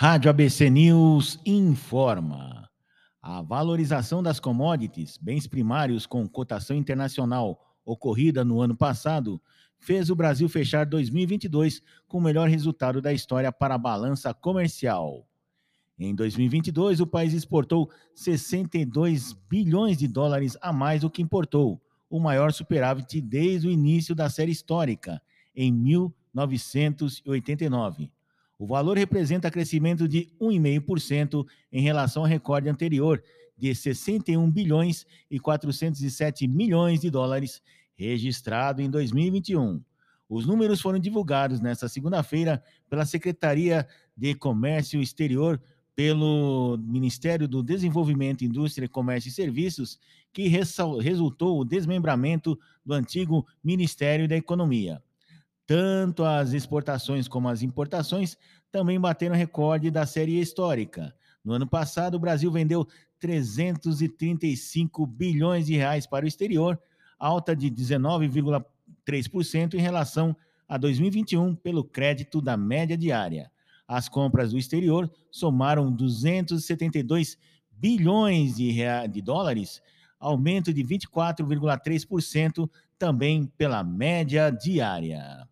Rádio ABC News informa. A valorização das commodities, bens primários com cotação internacional, ocorrida no ano passado, fez o Brasil fechar 2022 com o melhor resultado da história para a balança comercial. Em 2022, o país exportou 62 bilhões de dólares a mais do que importou, o maior superávit desde o início da série histórica, em 1989. O valor representa crescimento de 1,5% em relação ao recorde anterior de 61 bilhões e 407 milhões de dólares registrado em 2021. Os números foram divulgados nesta segunda-feira pela Secretaria de Comércio Exterior pelo Ministério do Desenvolvimento, Indústria, Comércio e Serviços, que resultou o desmembramento do antigo Ministério da Economia. Tanto as exportações como as importações também bateram recorde da série histórica. No ano passado, o Brasil vendeu 335 bilhões de reais para o exterior, alta de 19,3% em relação a 2021 pelo crédito da média diária. As compras do exterior somaram 272 bilhões de, de dólares, aumento de 24,3% também pela média diária.